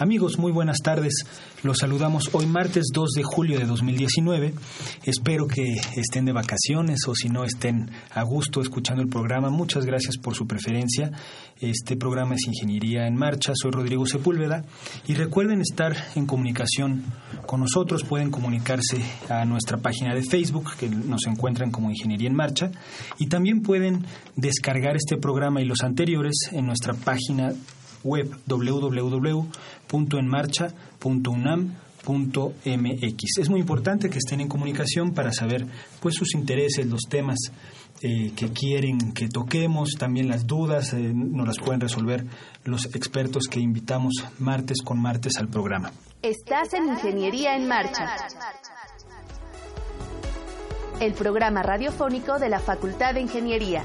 Amigos, muy buenas tardes. Los saludamos hoy martes 2 de julio de 2019. Espero que estén de vacaciones o si no estén a gusto escuchando el programa. Muchas gracias por su preferencia. Este programa es Ingeniería en Marcha. Soy Rodrigo Sepúlveda y recuerden estar en comunicación con nosotros. Pueden comunicarse a nuestra página de Facebook que nos encuentran como Ingeniería en Marcha y también pueden descargar este programa y los anteriores en nuestra página web www.enmarcha.unam.mx. Es muy importante que estén en comunicación para saber pues sus intereses, los temas eh, que quieren que toquemos, también las dudas eh, nos las pueden resolver los expertos que invitamos martes con martes al programa. Estás en Ingeniería en Marcha. El programa radiofónico de la Facultad de Ingeniería.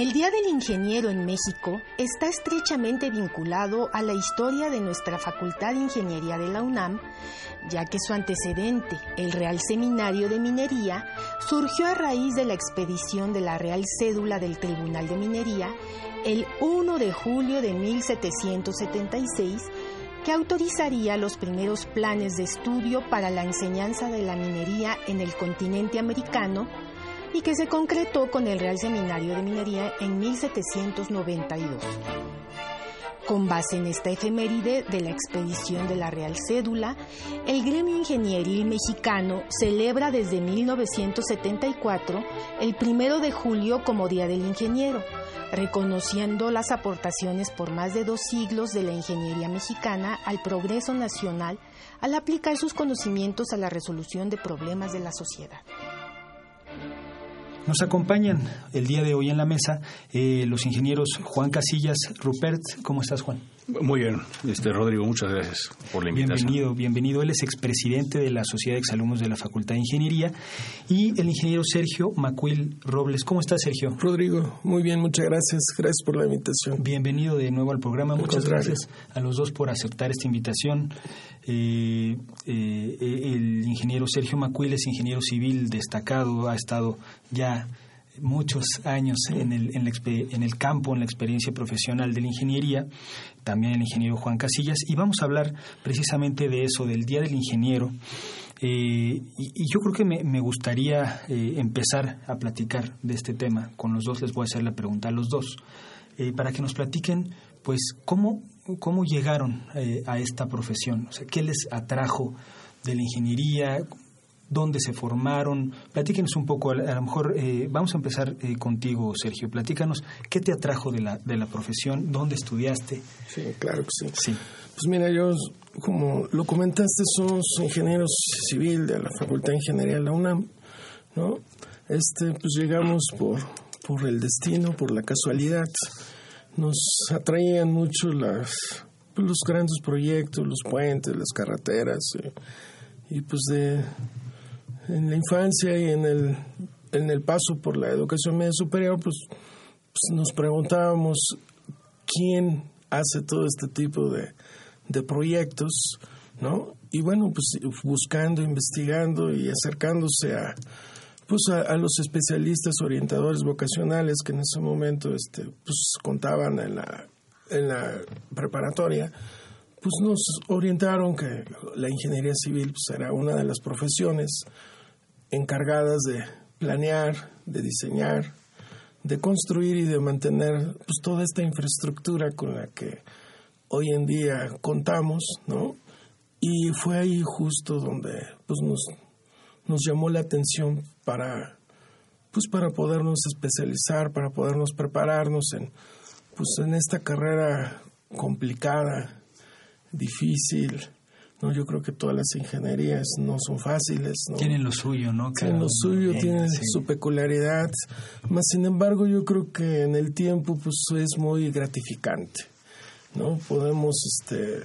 El Día del Ingeniero en México está estrechamente vinculado a la historia de nuestra Facultad de Ingeniería de la UNAM, ya que su antecedente, el Real Seminario de Minería, surgió a raíz de la expedición de la Real Cédula del Tribunal de Minería el 1 de julio de 1776, que autorizaría los primeros planes de estudio para la enseñanza de la minería en el continente americano, y que se concretó con el Real Seminario de Minería en 1792. Con base en esta efeméride de la expedición de la Real Cédula, el gremio ingenieril mexicano celebra desde 1974 el primero de julio como Día del Ingeniero, reconociendo las aportaciones por más de dos siglos de la ingeniería mexicana al progreso nacional al aplicar sus conocimientos a la resolución de problemas de la sociedad. Nos acompañan el día de hoy en la mesa eh, los ingenieros Juan Casillas, Rupert. ¿Cómo estás, Juan? Muy bien, este Rodrigo, muchas gracias por la invitación. Bienvenido, bienvenido. Él es expresidente de la Sociedad de Exalumnos de la Facultad de Ingeniería y el ingeniero Sergio Macuil Robles. ¿Cómo estás, Sergio? Rodrigo, muy bien, muchas gracias. Gracias por la invitación. Bienvenido de nuevo al programa. muchas gracias a los dos por aceptar esta invitación. Eh, eh, el ingeniero Sergio Macuil es ingeniero civil destacado, ha estado ya muchos años en el, en, en, el campo, en la experiencia profesional de la ingeniería, también el ingeniero Juan Casillas, y vamos a hablar precisamente de eso, del Día del Ingeniero. Eh, y, yo creo que me, me gustaría eh, empezar a platicar de este tema. Con los dos les voy a hacer la pregunta a los dos, eh, para que nos platiquen, pues, cómo, cómo llegaron a esta profesión, o sea, qué les atrajo de la ingeniería, dónde se formaron. Platíquenos un poco, a lo mejor eh, vamos a empezar eh, contigo, Sergio. Platícanos, ¿qué te atrajo de la, de la profesión? ¿Dónde estudiaste? Sí, claro que sí. sí. Pues mira, yo, como lo comentaste, somos ingenieros civil de la Facultad de Ingeniería de la UNAM, ¿no? Este, pues llegamos por, por el destino, por la casualidad. Nos atraían mucho las, pues, los grandes proyectos, los puentes, las carreteras. Y pues de, en la infancia y en el, en el paso por la educación media superior, pues, pues nos preguntábamos quién hace todo este tipo de, de proyectos, ¿no? Y bueno, pues buscando, investigando y acercándose a, pues a, los especialistas orientadores vocacionales que en ese momento este, pues contaban en la, en la preparatoria, pues nos orientaron que la ingeniería civil pues, era una de las profesiones encargadas de planear, de diseñar, de construir y de mantener pues, toda esta infraestructura con la que hoy en día contamos, ¿no? Y fue ahí justo donde pues, nos, nos llamó la atención para, pues, para podernos especializar, para podernos prepararnos en, pues, en esta carrera complicada, difícil, ¿no? Yo creo que todas las ingenierías no son fáciles, ¿no? Tienen lo suyo, ¿no? tienen lo suyo, tienen su peculiaridad, más sin embargo yo creo que en el tiempo pues es muy gratificante, ¿no? Podemos, este,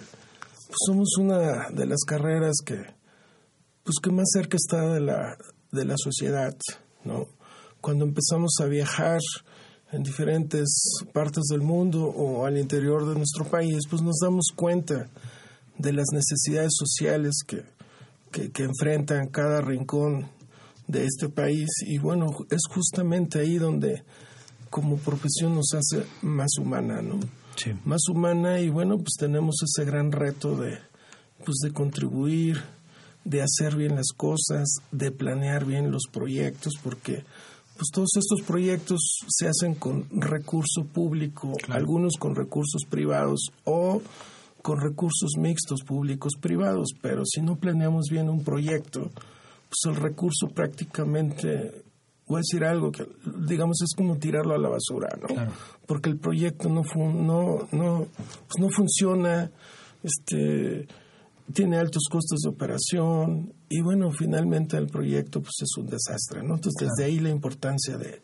pues somos una de las carreras que, pues que más cerca está de la, de la sociedad, ¿no? Cuando empezamos a viajar en diferentes partes del mundo o al interior de nuestro país, pues nos damos cuenta de las necesidades sociales que, que, enfrentan cada rincón de este país y bueno, es justamente ahí donde como profesión nos hace más humana, ¿no? Sí. Más humana y bueno, pues tenemos ese gran reto de pues de contribuir, de hacer bien las cosas, de planear bien los proyectos porque pues todos estos proyectos se hacen con recurso público, algunos con recursos privados o con recursos mixtos públicos privados, pero si no planeamos bien un proyecto, pues el recurso prácticamente voy a decir algo que digamos es como tirarlo a la basura, ¿no? Porque el proyecto no no no pues no funciona, este tiene altos costos de operación y bueno, finalmente el proyecto pues es un desastre, ¿no? Entonces desde ahí la importancia de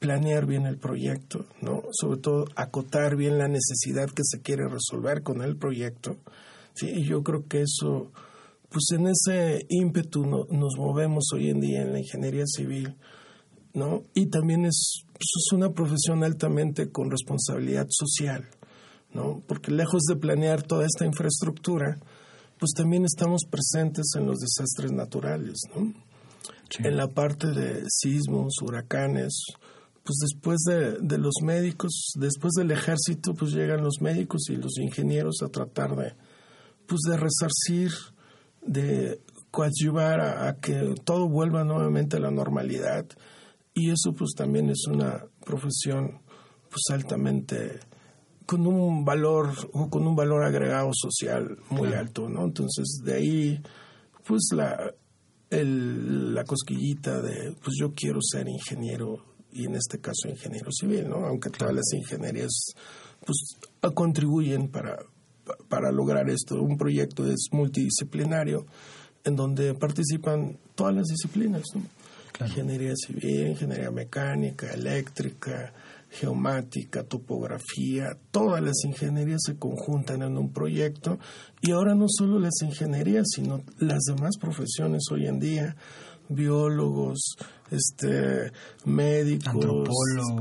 planear bien el proyecto, ¿no? Sobre todo acotar bien la necesidad que se quiere resolver con el proyecto. Sí, y yo creo que eso, pues en ese ímpetu nos movemos hoy en día en la ingeniería civil, ¿no? Y también es, pues es una profesión altamente con responsabilidad social, ¿no? Porque lejos de planear toda esta infraestructura, pues también estamos presentes en los desastres naturales, ¿no? En la parte de sismos, huracanes, pues después de, de, los médicos, después del ejército, pues llegan los médicos y los ingenieros a tratar de, pues de resarcir, de coadyuvar a, que todo vuelva nuevamente a la normalidad. Y eso pues también es una profesión pues altamente con un valor o con un valor agregado social muy alto, ¿no? Entonces de ahí pues la el, la cosquillita de pues yo quiero ser ingeniero y en este caso ingeniero civil, ¿no? Aunque todas las ingenierías pues contribuyen para, para lograr esto. Un proyecto es multidisciplinario en donde participan todas las disciplinas, ¿no? Ingeniería civil, ingeniería mecánica, eléctrica, geomática, topografía, todas las ingenierías se conjuntan en un proyecto y ahora no solo las ingenierías, sino las demás profesiones hoy en día, biólogos, este, médicos.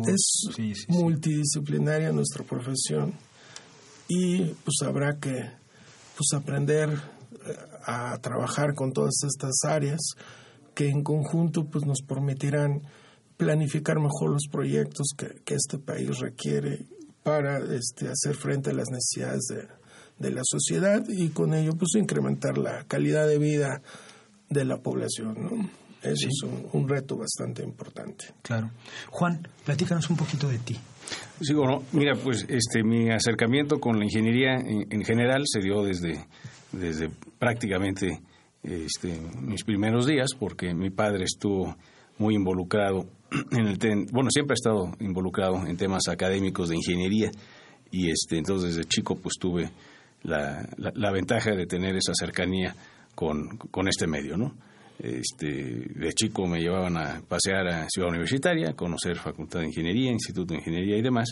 Es multidisciplinaria nuestra profesión y pues habrá que pues aprender eh, a trabajar con todas estas áreas que en conjunto pues nos permitirán planificar mejor los proyectos que, que este país requiere para este, hacer frente a las necesidades de, de la sociedad y con ello pues incrementar la calidad de vida de la población. ¿no? Eso es un, reto bastante importante. Claro. Juan, platícanos un poquito de ti. Sí, bueno, mira, pues este, mi acercamiento con la ingeniería en, general se dio desde, desde prácticamente este, mis primeros días, porque mi padre estuvo muy involucrado en el bueno, siempre ha estado involucrado en temas académicos de ingeniería y este, entonces desde chico pues tuve la, la, ventaja de tener esa cercanía con, con este medio, ¿no? Este, de chico me llevaban a pasear a Ciudad Universitaria, conocer Facultad de Ingeniería, Instituto de Ingeniería y demás.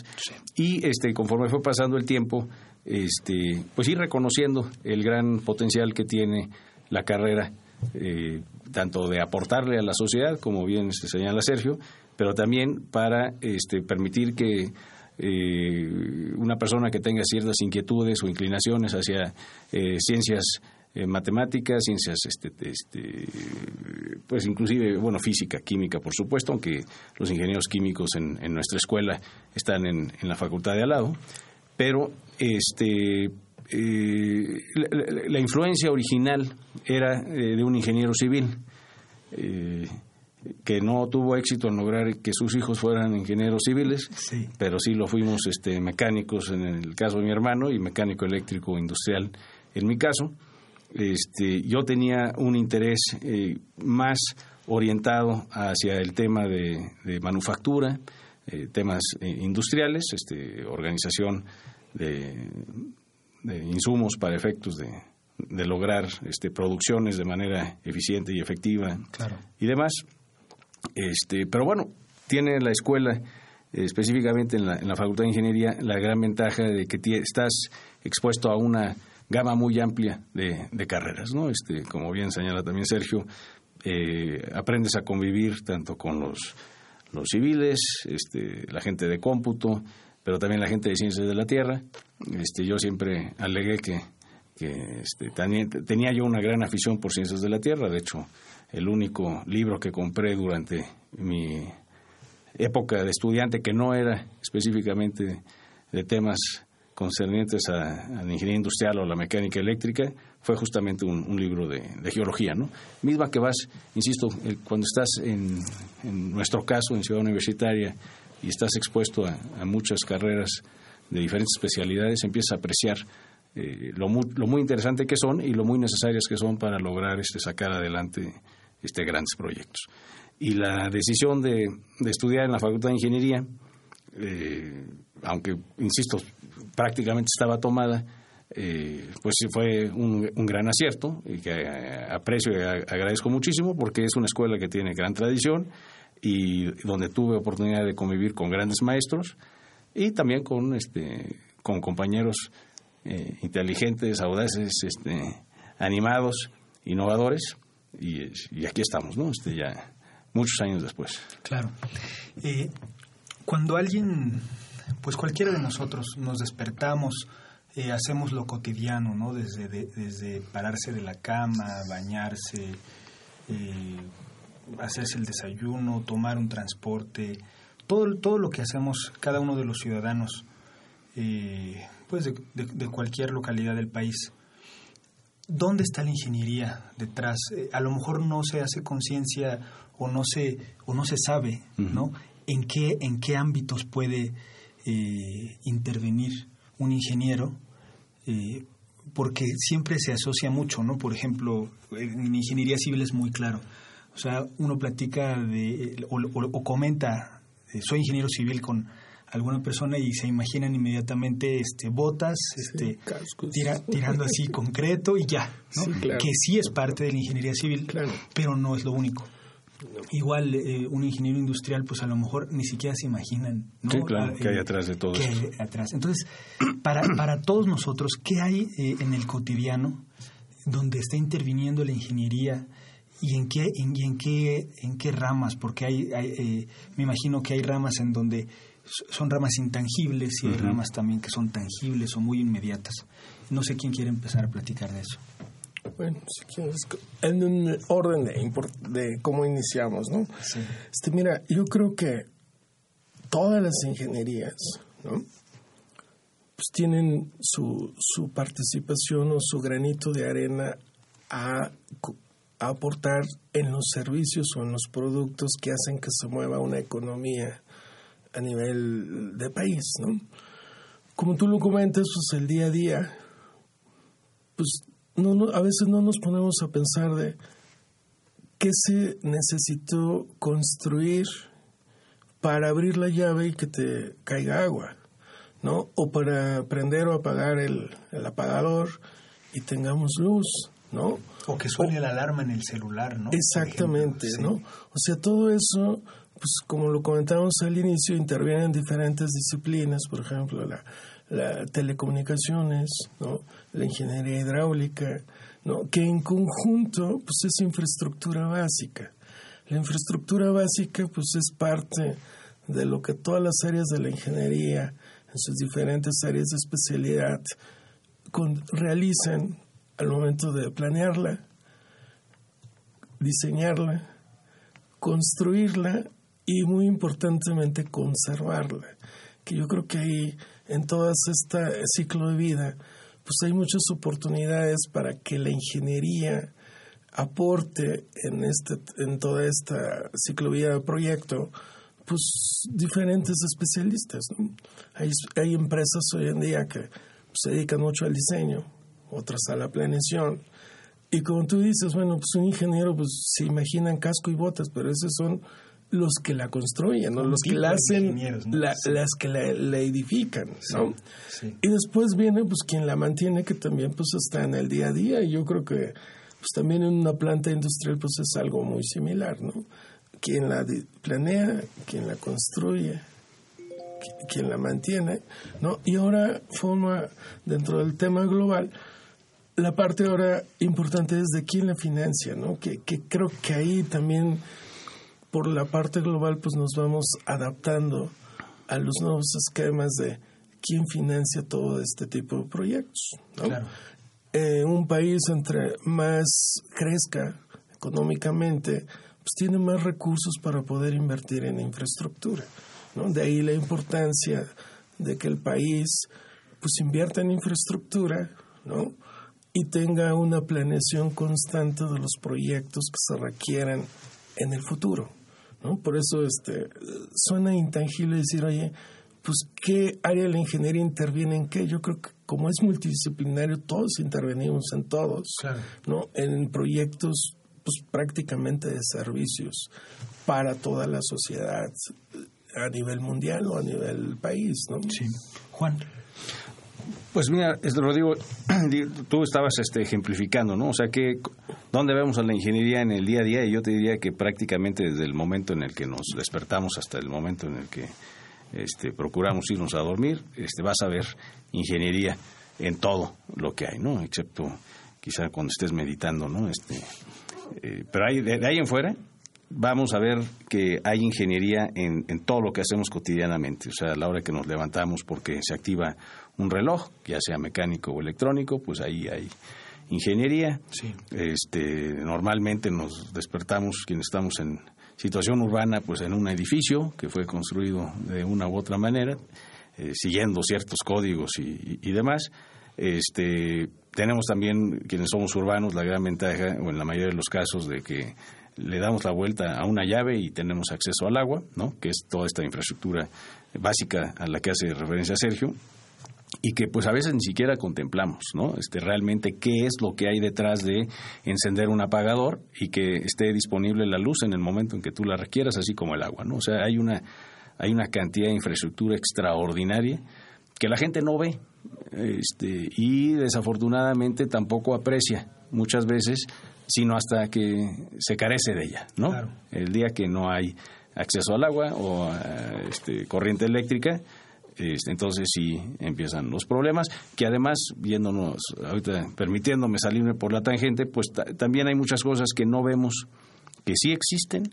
Y este, conforme fue pasando el tiempo, este, pues ir reconociendo el gran potencial que tiene la carrera, eh, tanto de aportarle a la sociedad, como bien se señala Sergio, pero también para este, permitir que eh, una persona que tenga ciertas inquietudes o inclinaciones hacia eh, ciencias eh, matemáticas, ciencias, este, este, pues inclusive, bueno, física, química, por supuesto, aunque los ingenieros químicos en, nuestra escuela están en, la facultad de al lado, pero este, eh, la, influencia original era eh, de un ingeniero civil que no tuvo éxito en lograr que sus hijos fueran ingenieros civiles, pero sí lo fuimos este, mecánicos en el caso de mi hermano y mecánico eléctrico industrial en mi caso este, yo tenía un interés eh, más orientado hacia el tema de, manufactura, eh, temas eh, industriales, este, organización de, insumos para efectos de, lograr este, producciones de manera eficiente y efectiva y demás. Este, pero bueno, tiene la escuela, específicamente en la, en la Facultad de Ingeniería, la gran ventaja de que estás expuesto a una gama muy amplia de, de carreras, ¿no? Este, como bien señala también Sergio, eh, aprendes a convivir tanto con los, civiles, este, la gente de cómputo, pero también la gente de ciencias de la Tierra. Este, yo siempre alegué que, que este, tenía yo una gran afición por ciencias de la Tierra, de hecho, el único libro que compré durante mi época de estudiante que no era específicamente de temas concernientes a, la ingeniería industrial o la mecánica eléctrica fue justamente un, libro de, geología, ¿no? Misma que vas, insisto, cuando estás en, nuestro caso en Ciudad Universitaria y estás expuesto a, muchas carreras de diferentes especialidades, empiezas a apreciar eh, lo, muy, lo, muy, interesante que son y lo muy necesarias que son para lograr este, sacar adelante este, grandes proyectos. Y la decisión de, estudiar en la Facultad de Ingeniería, eh, aunque, insisto, prácticamente estaba tomada, eh, pues fue un, gran acierto y que eh, aprecio y agradezco muchísimo porque es una escuela que tiene gran tradición y donde tuve oportunidad de convivir con grandes maestros y también con este con compañeros eh, inteligentes, audaces, este, animados, innovadores y, aquí estamos, ¿no? Este ya muchos años después. Claro. Cuando alguien pues cualquiera de nosotros nos despertamos, eh, hacemos lo cotidiano, ¿no? Desde, desde pararse de la cama, bañarse, eh, hacerse el desayuno, tomar un transporte, todo, todo lo que hacemos cada uno de los ciudadanos, eh, pues de, de, cualquier localidad del país. ¿Dónde está la ingeniería detrás? a lo mejor no se hace conciencia o no se o no se sabe, ¿no? En qué en qué ámbitos puede eh, intervenir un ingeniero, eh, porque siempre se asocia mucho, ¿no? Por ejemplo, en ingeniería civil es muy claro. O sea, uno platica de, o, comenta, eh, soy ingeniero civil con alguna persona y se imaginan inmediatamente este botas este tirando así concreto y ya ¿no? que sí es parte de la ingeniería civil pero no es lo único Igual eh, un ingeniero industrial, pues a lo mejor ni siquiera se imaginan ¿no? sí, claro, que hay eh, atrás de todo eso. atrás. Entonces, para, para todos nosotros, ¿qué hay eh, en el cotidiano donde está interviniendo la ingeniería y en qué, en, y en qué, en qué ramas? Porque hay, hay me imagino que hay ramas en donde son ramas intangibles y hay ramas también que son tangibles o muy inmediatas. No sé quién quiere empezar a platicar de eso. Bueno, si quieres, en un orden de, de cómo iniciamos, ¿no? Sí. Este, mira, yo creo que todas las ingenierías, ¿no? Pues tienen su, su participación o su granito de arena a, a aportar en los servicios o en los productos que hacen que se mueva una economía a nivel de país, ¿no? Como tú lo comentas, pues el día a día, pues no, a veces no nos ponemos a pensar de qué se necesitó construir para abrir la llave y que te caiga agua, ¿no? O para prender o apagar el, apagador y tengamos luz, ¿no? O que suene la alarma en el celular, ¿no? Exactamente, ¿no? O sea, todo eso, pues como lo comentamos al inicio, interviene en diferentes disciplinas, por ejemplo, la, la telecomunicaciones, ¿no? la ingeniería hidráulica, ¿no? que en conjunto pues es infraestructura básica. La infraestructura básica pues es parte de lo que todas las áreas de la ingeniería, en sus diferentes áreas de especialidad, realizan al momento de planearla, diseñarla, construirla y muy importantemente conservarla. Que yo creo que ahí en todo este ciclo de vida, pues hay muchas oportunidades para que la ingeniería aporte en este en toda esta ciclovía de proyecto pues diferentes especialistas hay, hay empresas hoy en día que se dedican mucho al diseño otras a la planeación. Y como tú dices bueno pues un ingeniero pues se imaginan casco y botas pero esos son los que la construyen, ¿no? los que la hacen, las que la, edifican, ¿no? Y después viene pues quien la mantiene, que también pues está en el día a día, y yo creo que pues también en una planta industrial pues es algo muy similar, ¿no? Quien la planea, quien la construye, quien la mantiene, ¿no? Y ahora forma dentro del tema global la parte ahora importante es de quién la financia, ¿no? Que, que creo que ahí también por la parte global pues nos vamos adaptando a los nuevos esquemas de quién financia todo este tipo de proyectos, ¿no? Claro. Eh, un país entre más crezca económicamente, pues tiene más recursos para poder invertir en infraestructura. ¿no? De ahí la importancia de que el país pues invierta en infraestructura ¿no? y tenga una planeación constante de los proyectos que se requieran en el futuro. ¿No? Por eso este, suena intangible decir, oye, pues qué área de la ingeniería interviene en qué. Yo creo que como es multidisciplinario, todos intervenimos en todos, ¿no? En proyectos pues prácticamente de servicios para toda la sociedad a nivel mundial o a nivel país, ¿no? Sí. Juan. Pues mira, Rodrigo, tú estabas este, ejemplificando, ¿no? O sea, que ¿dónde vemos a la ingeniería en el día a día? Y yo te diría que prácticamente desde el momento en el que nos despertamos hasta el momento en el que este, procuramos irnos a dormir, este, vas a ver ingeniería en todo lo que hay, ¿no? Excepto quizá cuando estés meditando, ¿no? Este, eh, pero hay, de, ahí en fuera vamos a ver que hay ingeniería en, en, todo lo que hacemos cotidianamente. O sea, a la hora que nos levantamos porque se activa un reloj, ya sea mecánico o electrónico, pues ahí hay ingeniería. Sí. Este, normalmente nos despertamos quienes estamos en situación urbana, pues en un edificio que fue construido de una u otra manera, eh, siguiendo ciertos códigos y, y, demás. Este, tenemos también, quienes somos urbanos, la gran ventaja, o en la mayoría de los casos, de que le damos la vuelta a una llave y tenemos acceso al agua, ¿no? que es toda esta infraestructura básica a la que hace referencia Sergio, y que pues a veces ni siquiera contemplamos, ¿no? Este realmente qué es lo que hay detrás de encender un apagador y que esté disponible la luz en el momento en que tú la requieras, así como el agua, ¿no? O sea, hay una hay una cantidad de infraestructura extraordinaria que la gente no ve este, y desafortunadamente tampoco aprecia muchas veces, sino hasta que se carece de ella, ¿no? El día que no hay acceso al agua o a, este, corriente eléctrica, entonces sí empiezan los problemas, que además, viéndonos, ahorita permitiéndome salirme por la tangente, pues también hay muchas cosas que no vemos que sí existen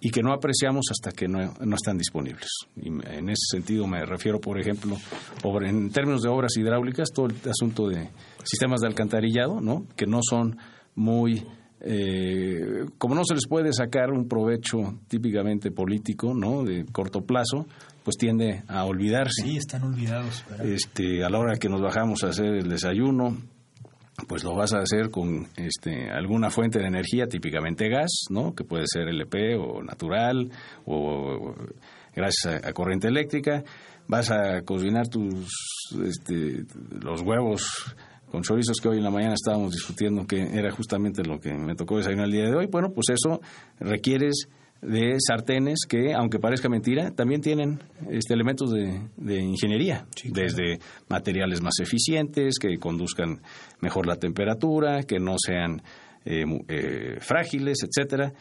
y que no apreciamos hasta que no, están disponibles. Y en ese sentido me refiero, por ejemplo, en términos de obras hidráulicas, todo el asunto de sistemas de alcantarillado, ¿no? que no son muy... Eh, como no se les puede sacar un provecho típicamente político, ¿no? De corto plazo, pues tiende a olvidarse. Sí, están olvidados. Este, a la hora que nos bajamos a hacer el desayuno, pues lo vas a hacer con este, alguna fuente de energía, típicamente gas, ¿no? Que puede ser LP o natural o, gracias a, corriente eléctrica. Vas a cocinar tus este, los huevos con chorizos que hoy en la mañana estábamos discutiendo que era justamente lo que me tocó desayunar el día de hoy. Bueno, pues eso requieres de sartenes que, aunque parezca mentira, también tienen este, elementos de, ingeniería, desde materiales más eficientes, que conduzcan mejor la temperatura, que no sean eh, eh, frágiles, etcétera.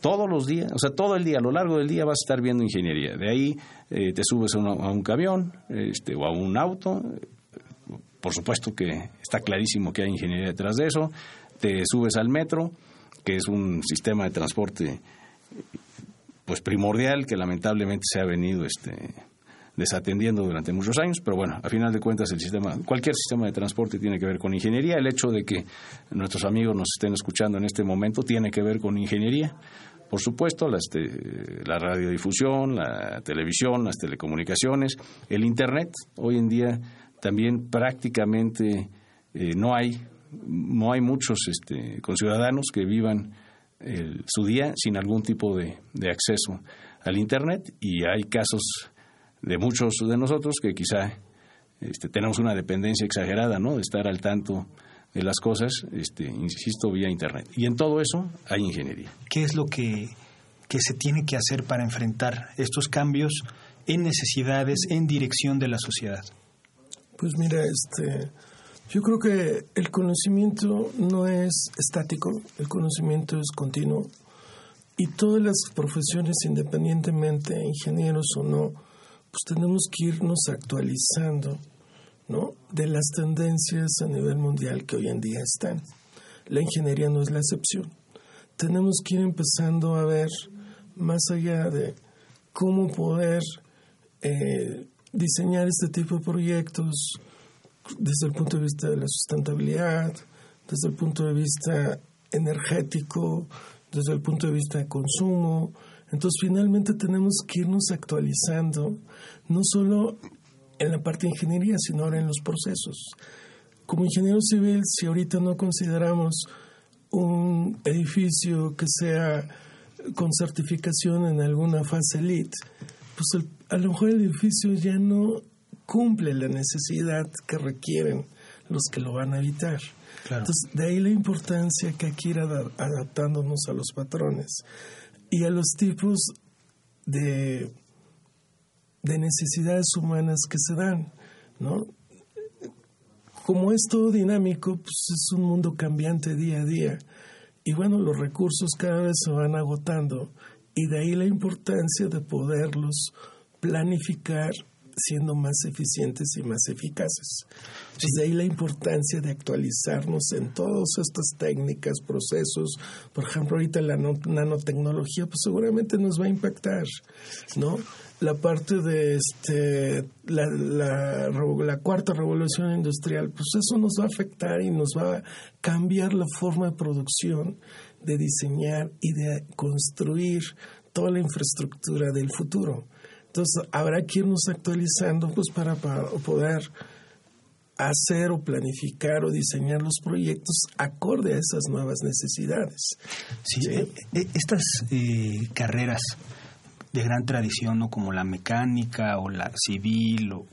Todos los días, o sea, todo el día, a lo largo del día vas a estar viendo ingeniería. De ahí eh, te subes a, a, un camión este, o a un auto. Por supuesto que está clarísimo que hay ingeniería detrás de eso. Te subes al metro, que es un sistema de transporte pues primordial que lamentablemente se ha venido este desatendiendo durante muchos años, pero bueno, a final de cuentas el sistema, cualquier sistema de transporte tiene que ver con ingeniería. El hecho de que nuestros amigos nos estén escuchando en este momento tiene que ver con ingeniería. Por supuesto, la, este, la radiodifusión, la televisión, las telecomunicaciones, el Internet. Hoy en día también prácticamente eh, no hay no hay muchos este, conciudadanos que vivan su día sin algún tipo de, de acceso al Internet y hay casos de muchos de nosotros que quizá este, tenemos una dependencia exagerada, ¿no? De estar al tanto de las cosas, este, insisto, vía Internet. Y en todo eso hay ingeniería. ¿Qué es lo que, que se tiene que hacer para enfrentar estos cambios en necesidades, en dirección de la sociedad? Pues mira, este, yo creo que el conocimiento no es estático, el conocimiento es continuo y todas las profesiones, independientemente, ingenieros o no, pues tenemos que irnos actualizando, ¿no? De las tendencias a nivel mundial que hoy en día están. La ingeniería no es la excepción. Tenemos que ir empezando a ver más allá de cómo poder eh, diseñar este tipo de proyectos desde el punto de vista de la sustentabilidad, desde el punto de vista energético, desde el punto de vista de consumo, entonces, finalmente tenemos que irnos actualizando, no solo en la parte de ingeniería, sino ahora en los procesos. Como ingeniero civil, si ahorita no consideramos un edificio que sea con certificación en alguna fase LEED, pues a lo mejor el edificio ya no cumple la necesidad que requieren los que lo van a habitar. Entonces, de ahí la importancia que hay que ir adaptándonos a los patrones y a los tipos de, de necesidades humanas que se dan, ¿no? Como es todo dinámico, pues es un mundo cambiante día a día. Y bueno, los recursos cada vez se van agotando. Y de ahí la importancia de poderlos planificar siendo más eficientes y más eficaces. De ahí la importancia de actualizarnos en todas estas técnicas, procesos. Por ejemplo, ahorita la nanotecnología, pues seguramente nos va a impactar, ¿no? La parte de este, la, la, la cuarta revolución industrial, pues eso nos va a afectar y nos va a cambiar la forma de producción, de diseñar y de construir toda la infraestructura del futuro. Entonces, habrá que irnos actualizando pues, para, poder hacer o planificar o diseñar los proyectos acorde a esas nuevas necesidades. Sí, eh, eh, estas eh, carreras de gran tradición, ¿no? como la mecánica o la civil o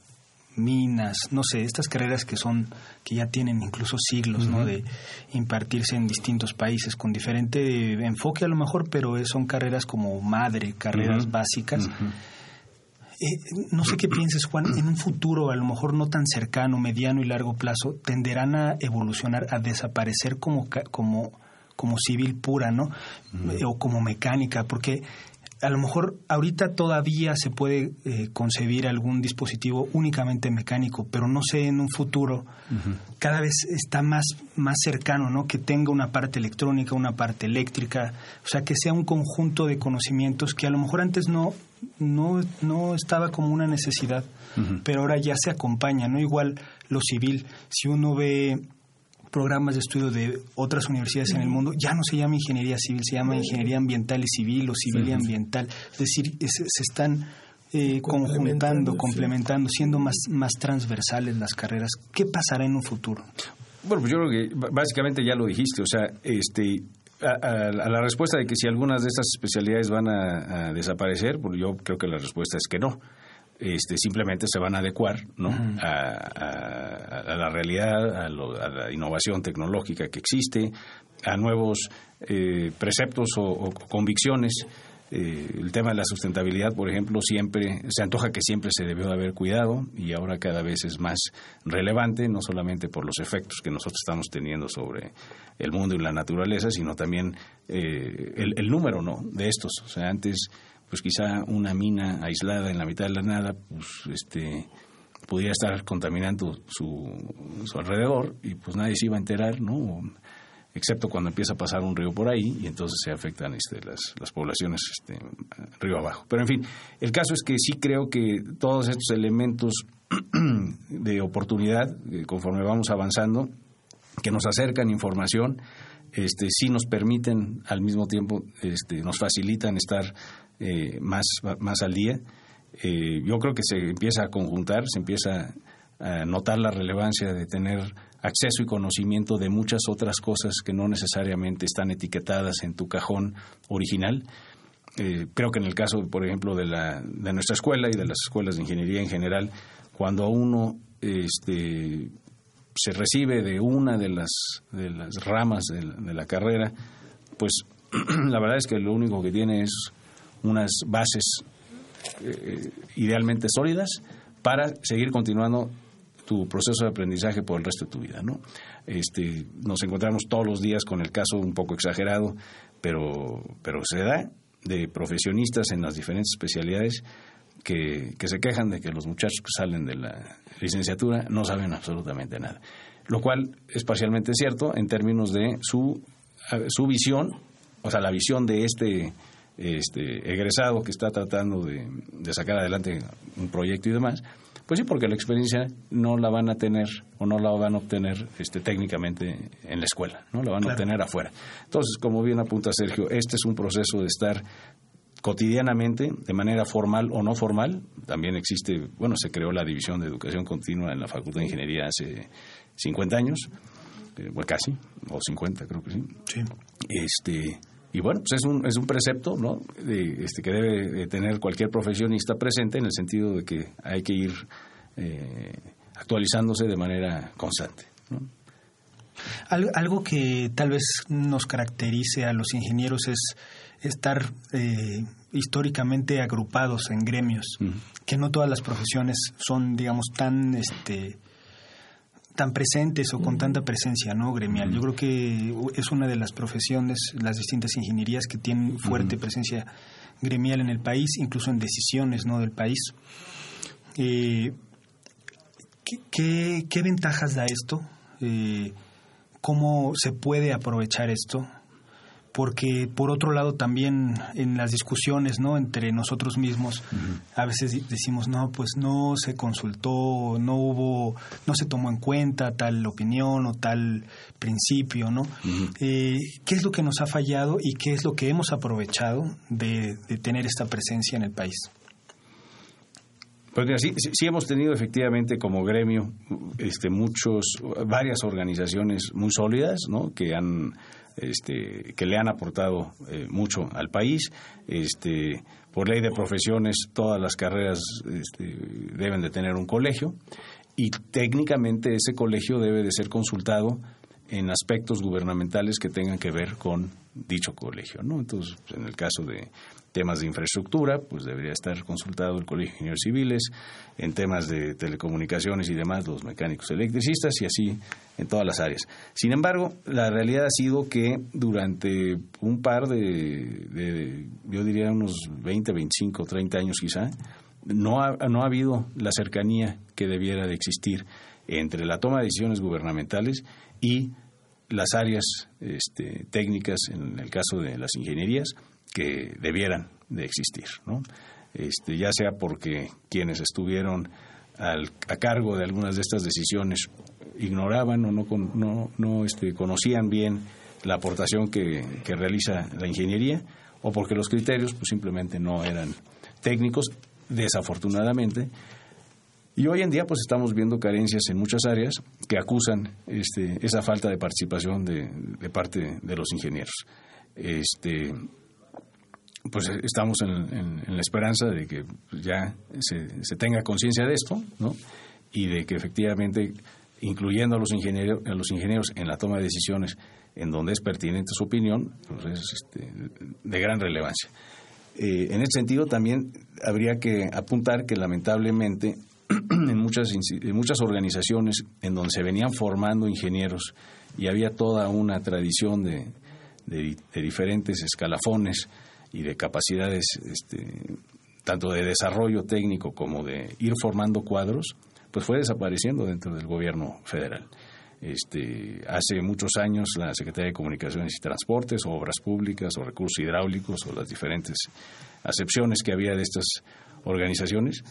minas, no sé, estas carreras que son que ya tienen incluso siglos, ¿no? De impartirse en distintos países con diferente enfoque a lo mejor, pero son carreras como madre, carreras básicas. Eh, no sé qué pienses, Juan, en un futuro, a lo mejor no tan cercano, mediano y largo plazo, tenderán a evolucionar, a desaparecer como, como, como civil pura, ¿no? O como mecánica, porque a lo mejor ahorita todavía se puede eh, concebir algún dispositivo únicamente mecánico, pero no sé en un futuro cada vez está más, más cercano, ¿no? Que tenga una parte electrónica, una parte eléctrica, o sea, que sea un conjunto de conocimientos que a lo mejor antes no, no, no estaba como una necesidad, pero ahora ya se acompaña, ¿no? Igual lo civil, si uno ve programas de estudio de otras universidades en el mundo, ya no se llama ingeniería civil, se llama ingeniería ambiental y civil o civil y ambiental. Es decir, se, están eh, conjuntando, complementando, siendo más, más transversales las carreras. ¿Qué pasará en un futuro? Bueno, pues yo creo que básicamente ya lo dijiste, o sea, este, a, la respuesta de que si algunas de estas especialidades van a, desaparecer, pues yo creo que la respuesta es que no este, simplemente se van a adecuar ¿no? a, la realidad, a, la innovación tecnológica que existe, a nuevos eh, preceptos o, convicciones. Eh, el tema de la sustentabilidad, por ejemplo, siempre se antoja que siempre se debió de haber cuidado y ahora cada vez es más relevante, no solamente por los efectos que nosotros estamos teniendo sobre el mundo y la naturaleza, sino también eh, el, el, número ¿no? de estos. O sea, antes pues quizá una mina aislada en la mitad de la nada, pues este pudiera estar contaminando su, su alrededor y pues nadie se iba a enterar, ¿no? excepto cuando empieza a pasar un río por ahí y entonces se afectan este, las, las poblaciones este, río abajo. Pero en fin, el caso es que sí creo que todos estos elementos de oportunidad, eh, conforme vamos avanzando, que nos acercan información, este, sí nos permiten al mismo tiempo, este, nos facilitan estar eh, más, más al día. Eh, yo creo que se empieza a conjuntar, se empieza a notar la relevancia de tener acceso y conocimiento de muchas otras cosas que no necesariamente están etiquetadas en tu cajón original. Eh, creo que en el caso, por ejemplo, de, la, de nuestra escuela y de las escuelas de ingeniería en general, cuando uno este, se recibe de una de las, de las ramas de la, carrera, pues la verdad es que lo único que tiene es unas bases eh, idealmente sólidas para seguir continuando tu proceso de aprendizaje por el resto de tu vida, ¿no? Este, nos encontramos todos los días con el caso un poco exagerado, pero, pero se da de profesionistas en las diferentes especialidades que, que se quejan de que los muchachos que salen de la licenciatura no saben absolutamente nada. Lo cual es parcialmente cierto en términos de su, su visión, o sea, la visión de este, este egresado que está tratando de, de sacar adelante un proyecto y demás, pues sí, porque la experiencia no la van a tener o no la van a obtener este, técnicamente en la escuela, no la van a obtener afuera. Entonces, como bien apunta Sergio, este es un proceso de estar cotidianamente, de manera formal o no formal. También existe, bueno, se creó la División de Educación Continua en la Facultad de Ingeniería hace 50 años, eh, bueno, casi, o 50 creo que sí. Sí. Este, y bueno, pues es un, es un precepto ¿no? este, que debe tener cualquier profesionista presente en el sentido de que hay que ir eh, actualizándose de manera constante. Algo que tal vez nos caracterice a los ingenieros es estar eh, históricamente agrupados en gremios, que no todas las profesiones son, digamos, tan este, tan presentes o con tanta presencia no gremial. Yo creo que es una de las profesiones, las distintas ingenierías que tienen fuerte presencia gremial en el país, incluso en decisiones no del país. Eh, ¿qué, qué, ventajas da esto? Eh, ¿Cómo se puede aprovechar esto? Porque por otro lado también en las discusiones no entre nosotros mismos a veces decimos no pues no se consultó no hubo no se tomó en cuenta tal opinión o tal principio no eh, qué es lo que nos ha fallado y qué es lo que hemos aprovechado de, tener esta presencia en el país pues sí, sí, hemos tenido efectivamente como gremio este, muchos, varias organizaciones muy sólidas, ¿no? Que han este, que le han aportado eh, mucho al país. Este, por ley de profesiones, todas las carreras este, deben de tener un colegio y técnicamente ese colegio debe de ser consultado en aspectos gubernamentales que tengan que ver con dicho colegio. Entonces, en el caso de temas de infraestructura, pues debería estar consultado el Colegio de Ingenieros Civiles, en temas de telecomunicaciones y demás, los mecánicos electricistas y así en todas las áreas. Sin embargo, la realidad ha sido que durante un par de, yo diría unos 20, 25, 30 años quizá, no ha, no ha habido la cercanía que debiera de existir entre la toma de decisiones gubernamentales y las áreas este, técnicas, en el caso de las ingenierías, que debieran de existir, ¿no? Este, ya sea porque quienes estuvieron al, a cargo de algunas de estas decisiones ignoraban o no, no, no este, conocían bien la aportación que, que, realiza la ingeniería o porque los criterios pues, simplemente no eran técnicos, desafortunadamente. Y hoy en día pues estamos viendo carencias en muchas áreas que acusan este, esa falta de participación de, de parte de los ingenieros. Este, pues eh, estamos en, la esperanza de que ya se, tenga conciencia de esto, ¿no? Y de que efectivamente, incluyendo a los ingenieros, a los ingenieros en la toma de decisiones, en donde es pertinente su opinión, pues es este, de gran relevancia. Eh, en ese sentido, también habría que apuntar que lamentablemente en muchas, en muchas organizaciones en donde se venían formando ingenieros y había toda una tradición de, de diferentes escalafones, y de capacidades este, tanto de desarrollo técnico como de ir formando cuadros, pues fue desapareciendo dentro del gobierno federal. este, hace muchos años la Secretaría de Comunicaciones y Transportes, o Obras Públicas, o Recursos Hidráulicos, o las diferentes acepciones que había de estas organizaciones,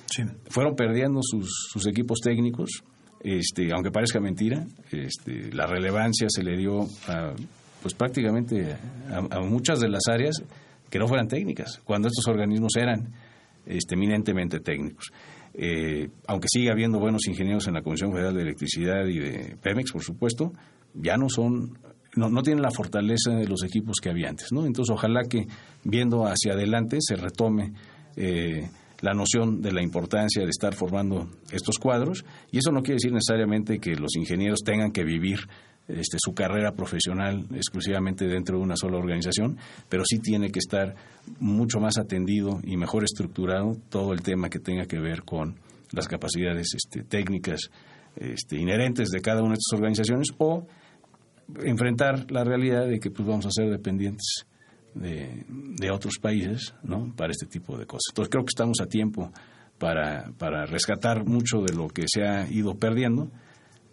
fueron perdiendo sus, sus equipos técnicos, este, aunque parezca mentira, este, la relevancia se le dio a, pues prácticamente a, muchas de las áreas que no fueran técnicas, cuando estos organismos eran este, eminentemente técnicos. Eh, aunque sigue habiendo buenos ingenieros en la Comisión Federal de Electricidad y de Pemex, por supuesto, ya no son, no, no tienen la fortaleza de los equipos que había antes, ¿no? Entonces, ojalá que viendo hacia adelante se retome eh, la noción de la importancia de estar formando estos cuadros, y eso no quiere decir necesariamente que los ingenieros tengan que vivir este, su carrera profesional exclusivamente dentro de una sola organización, pero sí tiene que estar mucho más atendido y mejor estructurado todo el tema que tenga que ver con las capacidades este, técnicas este, inherentes de cada una de estas organizaciones o enfrentar la realidad de que pues, vamos a ser dependientes de, de otros países ¿no? para este tipo de cosas. Entonces creo que estamos a tiempo para, para rescatar mucho de lo que se ha ido perdiendo.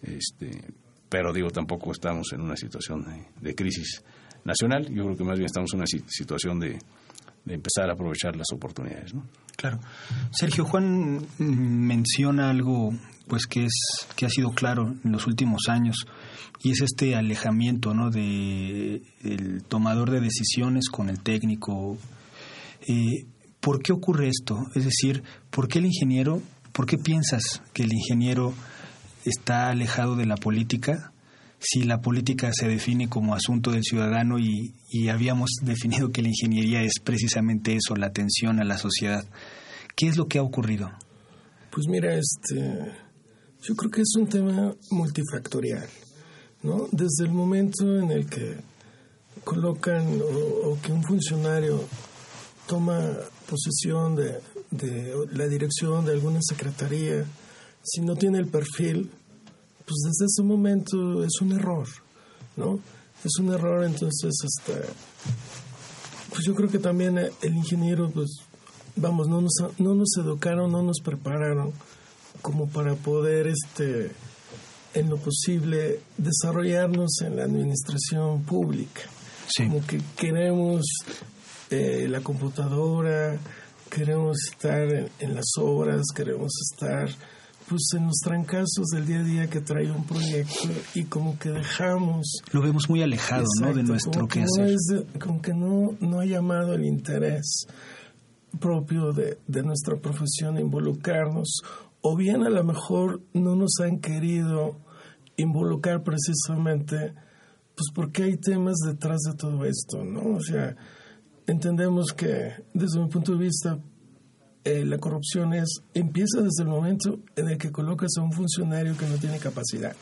Este, pero digo, tampoco estamos en una situación de, crisis nacional, yo creo que más bien estamos en una situación de, empezar a aprovechar las oportunidades. ¿no? Claro. Sergio Juan menciona algo pues que es que ha sido claro en los últimos años y es este alejamiento ¿no? de el tomador de decisiones con el técnico eh, ¿por qué ocurre esto? es decir ¿por qué el ingeniero por qué piensas que el ingeniero está alejado de la política, si la política se define como asunto del ciudadano y, habíamos definido que la ingeniería es precisamente eso, la atención a la sociedad. ¿Qué es lo que ha ocurrido? Pues mira, este, yo creo que es un tema multifactorial, ¿no? Desde el momento en el que colocan o, que un funcionario toma posesión de, de la dirección de alguna secretaría, si no tiene el perfil, pues desde ese momento es un error, ¿no? Es un error, entonces, hasta, pues yo creo que también el ingeniero, pues, vamos, no nos, no nos educaron, no nos prepararon como para poder, este, en lo posible, desarrollarnos en la administración pública. Como que queremos eh, la computadora, queremos estar en las obras, queremos estar pues en los trancazos del día a día que trae un proyecto y como que dejamos. Lo vemos muy alejado ¿no? de nuestro que quehacer. como que no no ha llamado el interés propio de, de nuestra profesión involucrarnos o bien a lo mejor no nos han querido involucrar precisamente pues porque hay temas detrás de todo esto no o sea entendemos que desde mi punto de vista eh, la corrupción es empieza desde el momento en el que colocas a un funcionario que no tiene capacidad.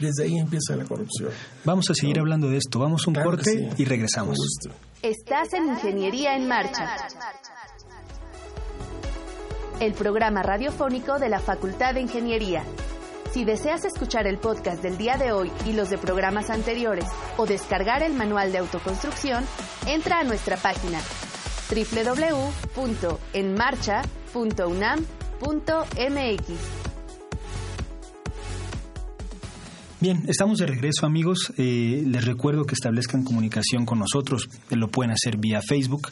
Desde ahí empieza la corrupción. Vamos a seguir hablando de esto. Vamos un corte y regresamos. Estás en Ingeniería en Marcha. El programa radiofónico de la Facultad de Ingeniería. Si deseas escuchar el podcast del día de hoy y los de programas anteriores o descargar el manual de autoconstrucción, entra a nuestra página www.enmarcha.unam.mx. Bien, estamos de regreso amigos. Eh, les recuerdo que establezcan comunicación con nosotros. Lo pueden hacer vía Facebook.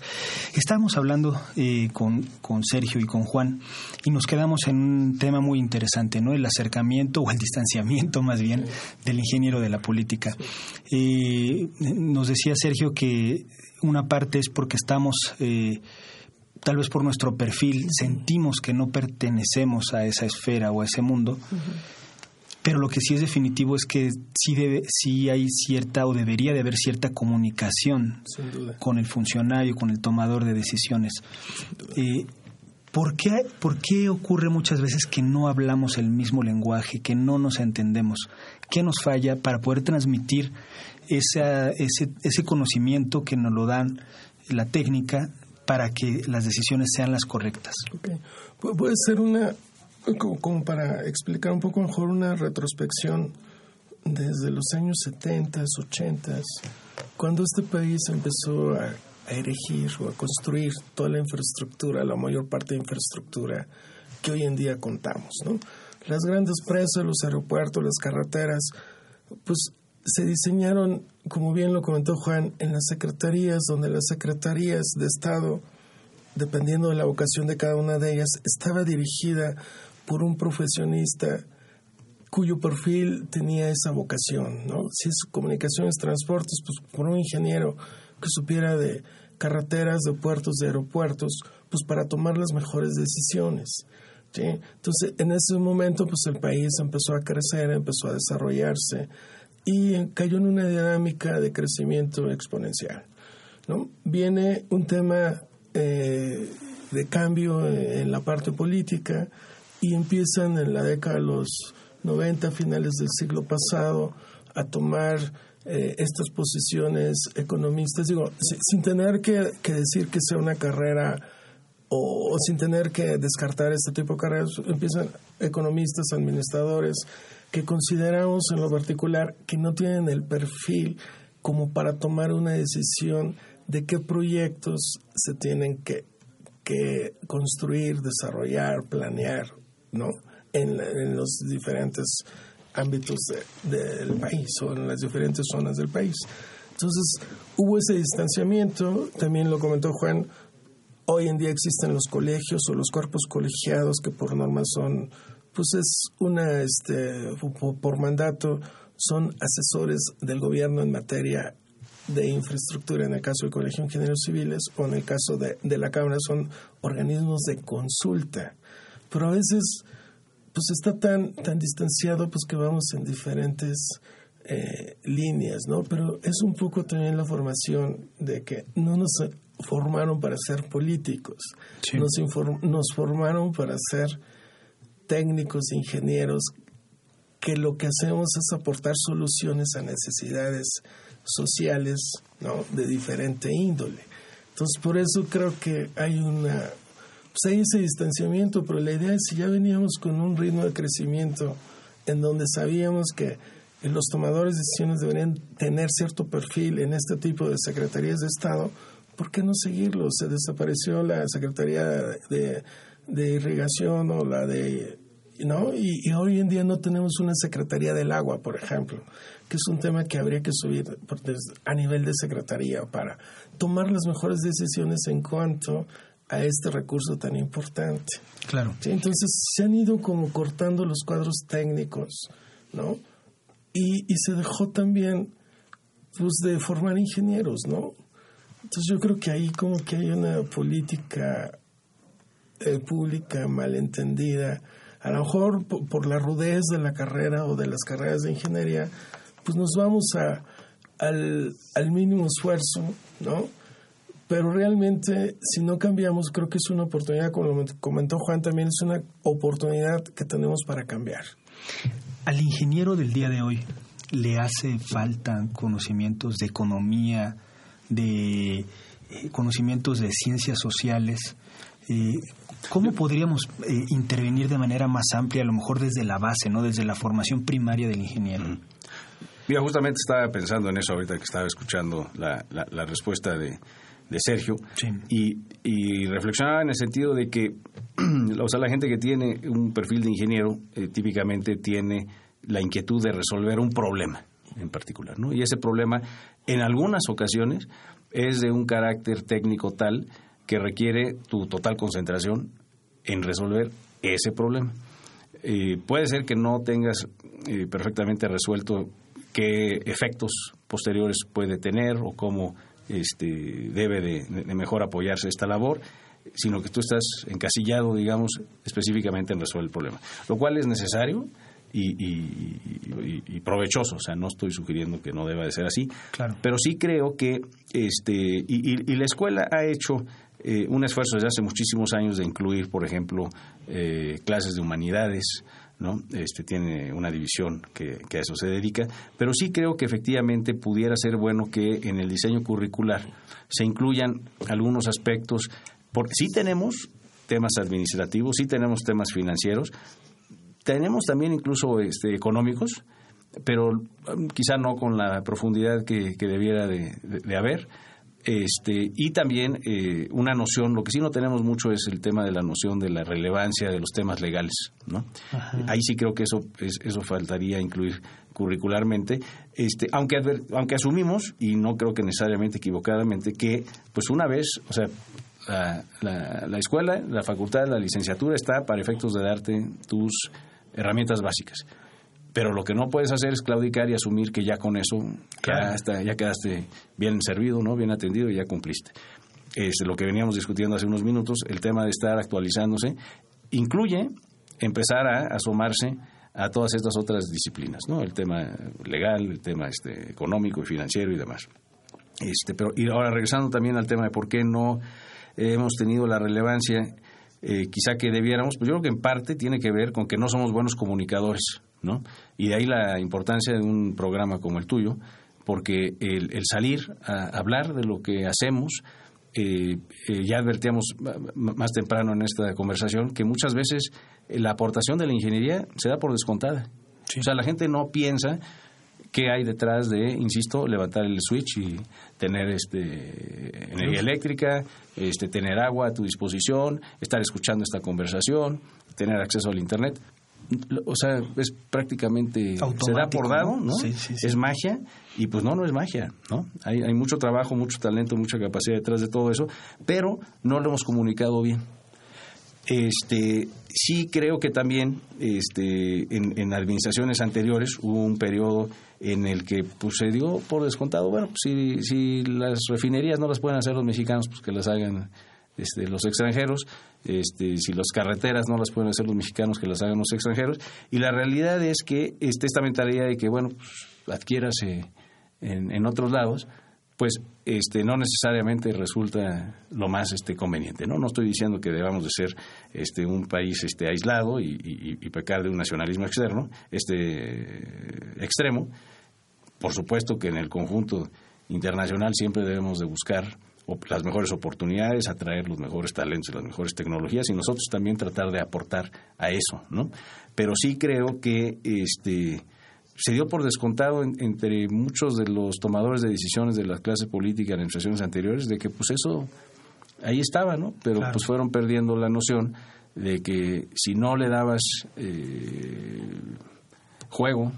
Estábamos hablando eh, con, con, Sergio y con Juan y nos quedamos en un tema muy interesante, ¿no? El acercamiento o el distanciamiento más bien del ingeniero de la política. Eh, nos decía Sergio que una parte es porque estamos tal vez por nuestro perfil sentimos que no pertenecemos a esa esfera o a ese mundo. Pero lo que sí es definitivo es que sí, debe, sí hay cierta o debería de haber cierta comunicación con el funcionario, con el tomador de decisiones. Eh, ¿por, qué, ¿Por qué ocurre muchas veces que no hablamos el mismo lenguaje, que no nos entendemos? ¿Qué nos falla para poder transmitir esa, ese, ese conocimiento que nos lo dan la técnica para que las decisiones sean las correctas? Puede ser una, como, para explicar un poco mejor una retrospección desde los años 70, 80, cuando este país empezó a, erigir o a construir toda la infraestructura, la mayor parte de infraestructura que hoy en día contamos. ¿no? Las grandes presas, los aeropuertos, las carreteras, pues se diseñaron, como bien lo comentó Juan, en las secretarías, donde las secretarías de Estado, dependiendo de la vocación de cada una de ellas, estaba dirigida por un profesionista cuyo perfil tenía esa vocación, ¿no? Si es comunicaciones, transportes, pues por un ingeniero que supiera de carreteras, de puertos, de aeropuertos, pues para tomar las mejores decisiones. Entonces, en ese momento, pues el país empezó a crecer, empezó a desarrollarse y cayó en una dinámica de crecimiento exponencial. ¿no? Viene un tema eh, de cambio en la parte política y empiezan en la década de los 90, finales del siglo pasado, a tomar eh, estas posiciones economistas, digo, sin, tener que, decir que sea una carrera o, sin tener que descartar este tipo de carreras, empiezan economistas, administradores, que consideramos en lo particular que no tienen el perfil como para tomar una decisión de qué proyectos se tienen que, que construir, desarrollar, planear, ¿no? en, los diferentes ámbitos del país o en las diferentes zonas del país. Entonces, hubo ese distanciamiento, también lo comentó Juan, hoy en día existen los colegios o los cuerpos colegiados que por norma son, pues es una, este, por, mandato, son asesores del gobierno en materia de infraestructura, en el caso del Colegio de Ingenieros Civiles, o en el caso de, de la Cámara son organismos de consulta. Pero a veces pues está tan, tan distanciado pues que vamos en diferentes eh, líneas, ¿no? Pero es un poco también la formación de que no nos formaron para ser políticos, nos, nos formaron para ser técnicos, ingenieros, que lo que hacemos es aportar soluciones a necesidades sociales ¿no? de diferente índole. Entonces, por eso creo que hay una pues hay ese distanciamiento, pero la idea es si ya veníamos con un ritmo de crecimiento en donde sabíamos que los tomadores de decisiones deberían tener cierto perfil en este tipo de secretarías de Estado, ¿por qué no seguirlo? Se desapareció la Secretaría de, Irrigación o la de... ¿no? Y, hoy en día no tenemos una Secretaría del Agua, por ejemplo, que es un tema que habría que subir a nivel de Secretaría para tomar las mejores decisiones en cuanto a este recurso tan importante. Claro. Entonces se han ido como cortando los cuadros técnicos, ¿no? Y, se dejó también, pues, de formar ingenieros, ¿no? Entonces yo creo que ahí como que hay una política eh, pública malentendida. A lo mejor por, la rudez de la carrera o de las carreras de ingeniería, pues nos vamos a, al, mínimo esfuerzo, ¿no? Pero realmente, si no cambiamos, creo que es una oportunidad, como comentó Juan, también es una oportunidad que tenemos para cambiar. Al ingeniero del día de hoy le hace falta conocimientos de economía, de eh, conocimientos de ciencias sociales. Eh, ¿Cómo podríamos eh, intervenir de manera más amplia, a lo mejor desde la base, no desde la formación primaria del ingeniero? Mira, justamente estaba pensando en eso ahorita que estaba escuchando la respuesta de, de Sergio y, y, reflexionaba en el sentido de que o sea, la gente que tiene un perfil de ingeniero eh, típicamente tiene la inquietud de resolver un problema en particular, ¿no? Y ese problema en algunas ocasiones es de un carácter técnico tal que requiere tu total concentración en resolver ese problema. Eh, puede ser que no tengas eh, perfectamente resuelto qué efectos posteriores puede tener o cómo este, debe de, mejor apoyarse esta labor, sino que tú estás encasillado, digamos, específicamente en resolver el problema, lo cual es necesario. Y, provechoso, o sea, no estoy sugiriendo que no deba de ser así, claro. pero sí creo que, este, y, la escuela ha hecho eh, un esfuerzo desde hace muchísimos años de incluir, por ejemplo, eh, clases de humanidades, ¿no? Este, tiene una división que, a eso se dedica, pero sí creo que efectivamente pudiera ser bueno que en el diseño curricular se incluyan algunos aspectos, porque sí tenemos temas administrativos, sí tenemos temas financieros, tenemos también incluso este, económicos, pero um, quizá no con la profundidad que, debiera de, haber. Este, y también eh, una noción, lo que sí no tenemos mucho es el tema de la noción de la relevancia de los temas legales, ¿no? Ahí sí creo que eso eso faltaría incluir curricularmente, este, aunque aunque asumimos y no creo que necesariamente equivocadamente que pues una vez, o sea, la, la, escuela, la facultad, la licenciatura está para efectos de darte tus herramientas básicas. Pero lo que no puedes hacer es claudicar y asumir que ya con eso ya, ya quedaste bien servido, ¿no? bien atendido y ya cumpliste. Es lo que veníamos discutiendo hace unos minutos, el tema de estar actualizándose, incluye empezar a asomarse a todas estas otras disciplinas, ¿no? El tema legal, el tema este, económico y financiero y demás. Este, pero y ahora regresando también al tema de por qué no hemos tenido la relevancia eh, quizá que debiéramos, pues yo creo que en parte tiene que ver con que no somos buenos comunicadores, ¿no? Y de ahí la importancia de un programa como el tuyo, porque el, salir a hablar de lo que hacemos, eh, eh, ya advertíamos más temprano en esta conversación que muchas veces la aportación de la ingeniería se da por descontada. O sea, la gente no piensa qué hay detrás de, insisto, levantar el switch y tener este energía eléctrica, este tener agua a tu disposición, estar escuchando esta conversación, tener acceso al internet. O sea, es prácticamente se da por dado, ¿no? Es magia y pues no, no es magia, ¿no? Hay, hay mucho trabajo, mucho talento, mucha capacidad detrás de todo eso, pero no lo hemos comunicado bien. Este, sí creo que también este, en, en administraciones anteriores hubo un periodo en el que pues, se dio por descontado, bueno, pues, si, si las refinerías no las pueden hacer los mexicanos, pues que las hagan este, los extranjeros, este, si las carreteras no las pueden hacer los mexicanos, que las hagan los extranjeros, y la realidad es que este, esta mentalidad de que, bueno, pues, adquiérase en, otros lados, pues este, no necesariamente resulta lo más este, conveniente. ¿no? no estoy diciendo que debamos de ser este, un país este, aislado y, y, pecar de un nacionalismo externo, este, extremo. Por supuesto que en el conjunto internacional siempre debemos de buscar las mejores oportunidades, atraer los mejores talentos y las mejores tecnologías y nosotros también tratar de aportar a eso, ¿no? Pero sí creo que este se dio por descontado entre muchos de los tomadores de decisiones de las clases políticas en administraciones anteriores de que pues eso ahí estaba, ¿no? Pero pues fueron perdiendo la noción de que si no le dabas eh, juego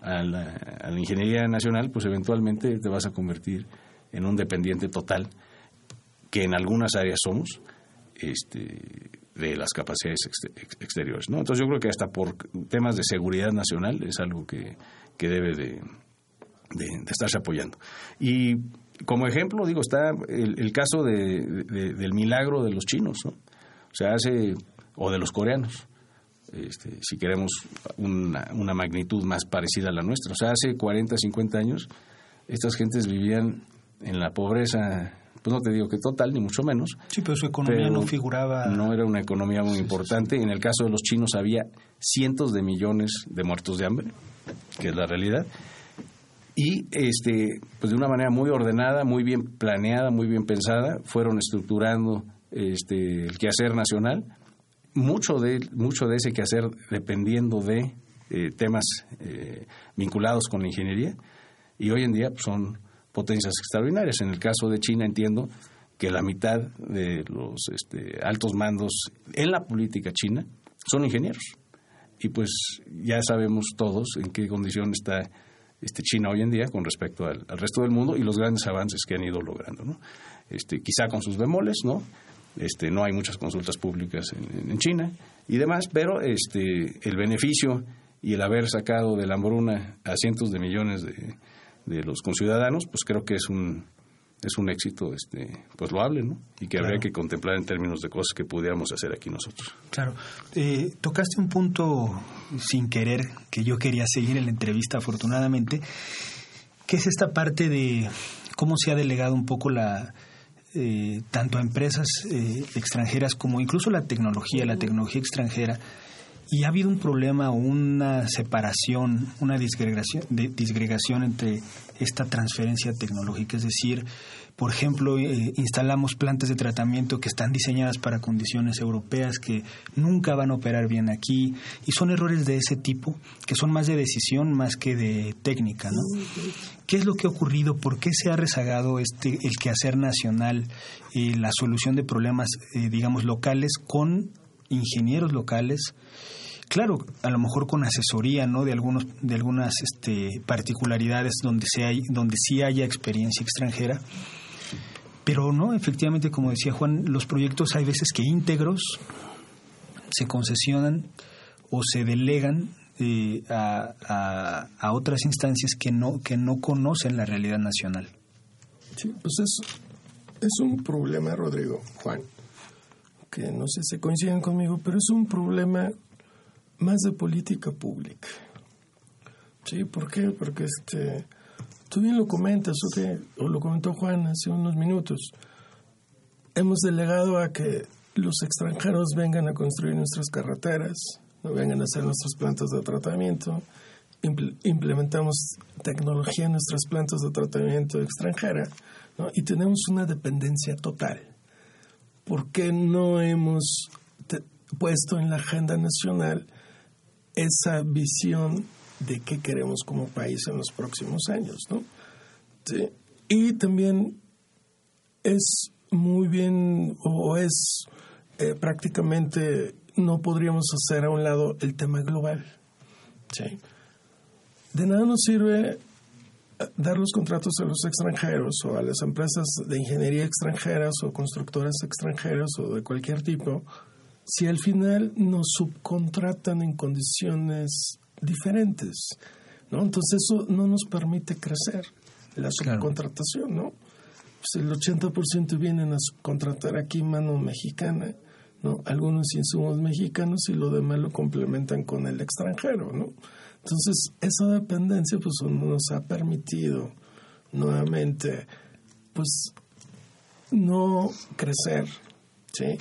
a la, a la, ingeniería nacional, pues eventualmente te vas a convertir en un dependiente total, que en algunas áreas somos, este, de las capacidades exteriores. ¿no? Entonces yo creo que hasta por temas de seguridad nacional es algo que, que debe de, estarse apoyando. Y como ejemplo, digo, está el, caso de, del milagro de los chinos, ¿no? O sea, hace, o de los coreanos, este, si queremos una, una magnitud más parecida a la nuestra. O sea, hace 40, 50 años, estas gentes vivían en la pobreza pues no te digo que total, ni mucho menos. Sí, pero su economía no figuraba. No era una economía muy importante. En el caso de los chinos había cientos de millones de muertos de hambre, que es la realidad. Y este, pues de una manera muy ordenada, muy bien planeada, muy bien pensada, fueron estructurando este, el quehacer nacional. Mucho de, mucho de ese quehacer dependiendo de eh, temas eh, vinculados con la ingeniería. Y hoy en día pues, son potencias extraordinarias. En el caso de China entiendo que la mitad de los este, altos mandos en la política china son ingenieros. Y pues ya sabemos todos en qué condición está este, China hoy en día con respecto al, resto del mundo y los grandes avances que han ido logrando. ¿no? Este, quizá con sus bemoles, ¿no? Este, no hay muchas consultas públicas en, China y demás, pero este, el beneficio y el haber sacado de la hambruna a cientos de millones de, de los conciudadanos, pues creo que es un es un éxito este pues loable, ¿no? Y que habría que contemplar en términos de cosas que pudiéramos hacer aquí nosotros. Claro. Eh, tocaste un punto sin querer que yo quería seguir en la entrevista afortunadamente, que es esta parte de cómo se ha delegado un poco la eh, tanto a empresas eh, extranjeras como incluso la tecnología, la tecnología extranjera y ha habido un problema, una separación, una disgregación, de, disgregación entre esta transferencia tecnológica, es decir, por ejemplo, eh, instalamos plantas de tratamiento que están diseñadas para condiciones europeas que nunca van a operar bien aquí y son errores de ese tipo que son más de decisión más que de técnica, ¿no? ¿Qué es lo que ha ocurrido? ¿Por qué se ha rezagado este el quehacer nacional y la solución de problemas, eh, digamos, locales con ingenieros locales? Claro, a lo mejor con asesoría, ¿no? De algunos, de algunas este, particularidades donde se hay, donde sí haya experiencia extranjera, pero no, efectivamente, como decía Juan, los proyectos hay veces que íntegros se concesionan o se delegan eh, a, a, otras instancias que no, que no conocen la realidad nacional. Sí, pues es, es un problema, Rodrigo, Juan, que no sé si coinciden conmigo, pero es un problema más de política pública. Sí, ¿por qué? Porque este Tú bien lo comentas, o, o lo comentó Juan hace unos minutos. Hemos delegado a que los extranjeros vengan a construir nuestras carreteras, no vengan a hacer nuestras plantas de tratamiento. implementamos tecnología en nuestras plantas de tratamiento extranjera y tenemos una dependencia total. ¿Por qué no hemos puesto en la agenda nacional esa visión de qué queremos como país en los próximos años, ¿no? Y también es muy bien o es eh, prácticamente no podríamos hacer a un lado el tema global. De nada nos sirve eh, dar los contratos a los extranjeros o a las empresas de ingeniería extranjeras o constructoras extranjeras o de cualquier tipo si al final nos subcontratan en condiciones diferentes, ¿no? Entonces eso no nos permite crecer, la subcontratación, ¿no? Pues el 80% vienen a subcontratar aquí mano mexicana, ¿no? Algunos insumos mexicanos y lo demás lo complementan con el extranjero, ¿no? Entonces, esa dependencia pues nos ha permitido nuevamente pues no crecer, ¿sí?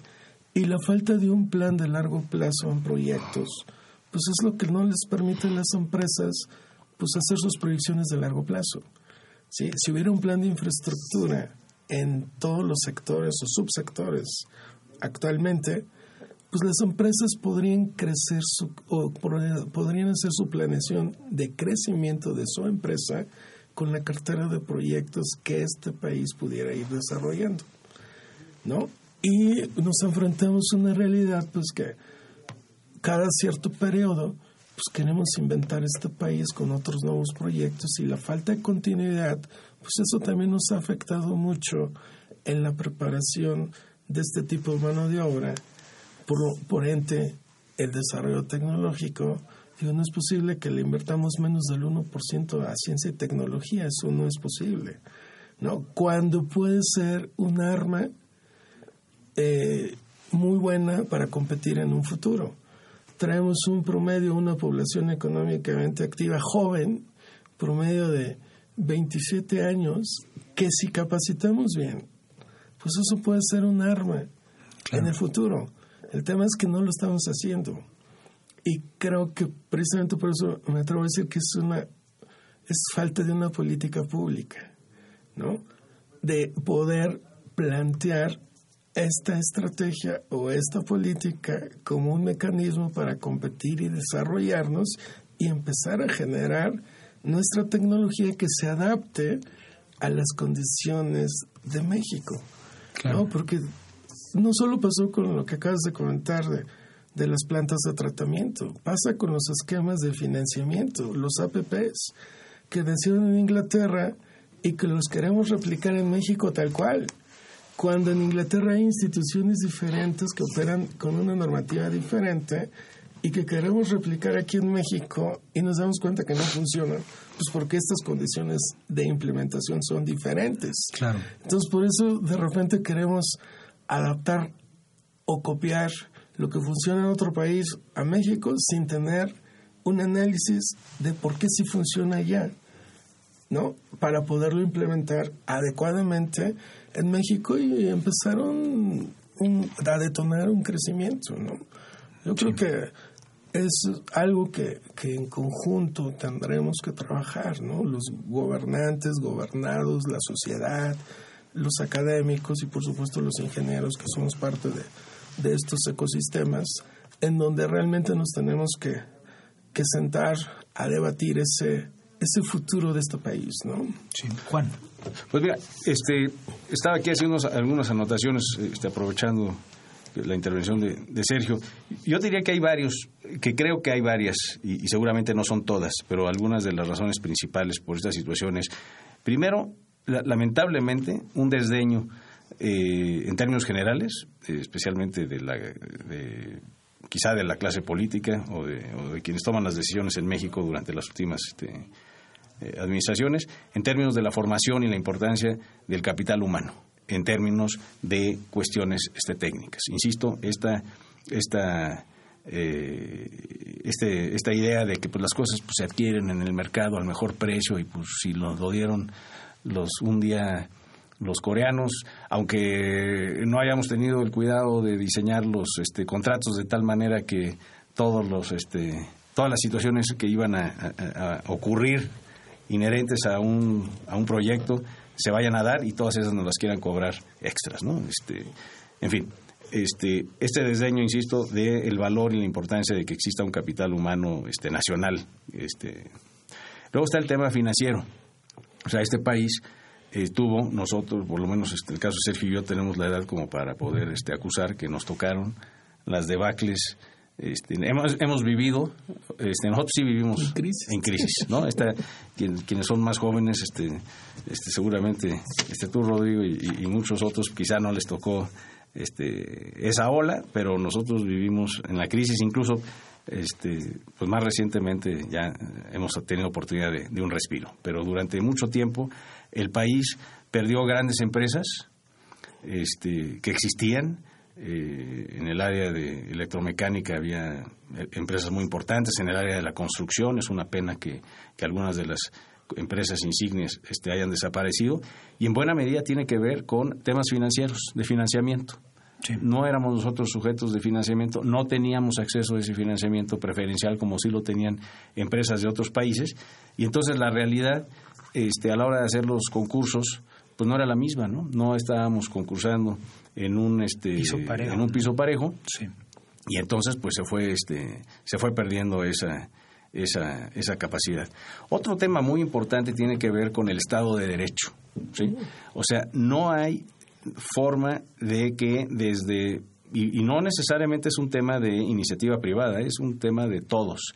Y la falta de un plan de largo plazo en proyectos, pues es lo que no les permite a las empresas pues hacer sus proyecciones de largo plazo. Si hubiera un plan de infraestructura en todos los sectores o subsectores actualmente, pues las empresas podrían crecer su, o podrían hacer su planeación de crecimiento de su empresa con la cartera de proyectos que este país pudiera ir desarrollando, ¿no? Y nos enfrentamos a una realidad, pues que cada cierto periodo, pues queremos inventar este país con otros nuevos proyectos y la falta de continuidad, pues eso también nos ha afectado mucho en la preparación de este tipo de mano de obra. Por, por ente, el desarrollo tecnológico, digo, no es posible que le invertamos menos del 1% a ciencia y tecnología, eso no es posible. ¿no? Cuando puede ser un arma eh, muy buena para competir en un futuro traemos un promedio, una población económicamente activa joven, promedio de 27 años, que si capacitamos bien, pues eso puede ser un arma en el futuro. El tema es que no lo estamos haciendo. Y creo que precisamente por eso me atrevo a decir que es una es falta de una política pública, ¿no? De poder plantear esta estrategia o esta política como un mecanismo para competir y desarrollarnos y empezar a generar nuestra tecnología que se adapte a las condiciones de México. ¿no? Porque no solo pasó con lo que acabas de comentar de, de las plantas de tratamiento, pasa con los esquemas de financiamiento, los APPs, que nacieron en Inglaterra y que los queremos replicar en México tal cual cuando en Inglaterra hay instituciones diferentes que operan con una normativa diferente y que queremos replicar aquí en México y nos damos cuenta que no funcionan, pues porque estas condiciones de implementación son diferentes. Claro. Entonces, por eso de repente queremos adaptar o copiar lo que funciona en otro país a México sin tener un análisis de por qué sí funciona allá, ¿no? Para poderlo implementar adecuadamente en México y empezaron a detonar un crecimiento, ¿no? Yo creo que es algo que, que, en conjunto tendremos que trabajar, ¿no? Los gobernantes, gobernados, la sociedad, los académicos y por supuesto los ingenieros que somos parte de, de estos ecosistemas, en donde realmente nos tenemos que, que sentar a debatir ese, ese futuro de este país, ¿no? Sí, Juan. Pues mira, este, estaba aquí haciendo algunas anotaciones, este, aprovechando la intervención de, Sergio. Yo diría que hay varios, que creo que hay varias, y, seguramente no son todas, pero algunas de las razones principales por estas situaciones. Primero, lamentablemente, un desdeño eh, en términos generales, eh, especialmente de la, de, quizá de la clase política o de, quienes toman las decisiones en México durante las últimas este, eh, administraciones, en términos de la formación y la importancia del capital humano en términos de cuestiones este, técnicas. Insisto, esta, esta, eh, este, esta idea de que pues, las cosas pues, se adquieren en el mercado al mejor precio y pues si lo, dieron los un día los coreanos, aunque no hayamos tenido el cuidado de diseñar los este, contratos de tal manera que todos los este, todas las situaciones que iban a, ocurrir inherentes a un, a un proyecto se vayan a dar y todas esas nos las quieran cobrar extras, ¿no? Este, en fin, este, este desdeño, insisto, del valor y la importancia de que exista un capital humano este, nacional. Este. Luego está el tema financiero. O sea, este país eh, tuvo, nosotros, por lo menos este, el caso de Sergio y yo, tenemos la edad como para poder este, acusar que nos tocaron las debacles este, hemos, hemos vivido, este, nosotros sí vivimos en crisis, ¿no? Esta, quienes son más jóvenes, este, este, seguramente, este, tú Rodrigo y, muchos otros, quizá no les tocó este, esa ola, pero nosotros vivimos en la crisis, incluso, este, pues más recientemente ya hemos tenido oportunidad de, de un respiro, pero durante mucho tiempo el país perdió grandes empresas este, que existían, eh, en el área de electromecánica había eh, empresas muy importantes, en el área de la construcción es una pena que, algunas de las empresas insignes este, hayan desaparecido y en buena medida tiene que ver con temas financieros, de financiamiento. No éramos nosotros sujetos de financiamiento, no teníamos acceso a ese financiamiento preferencial como sí lo tenían empresas de otros países y entonces la realidad este, a la hora de hacer los concursos pues no era la misma, ¿no? No estábamos concursando en un este piso parejo. en un piso parejo. Y entonces pues se fue este se fue perdiendo esa esa, esa capacidad. Otro tema muy importante tiene que ver con el Estado de Derecho. ¿sí? O sea, no hay forma de que desde, y, y, no necesariamente es un tema de iniciativa privada, es un tema de todos.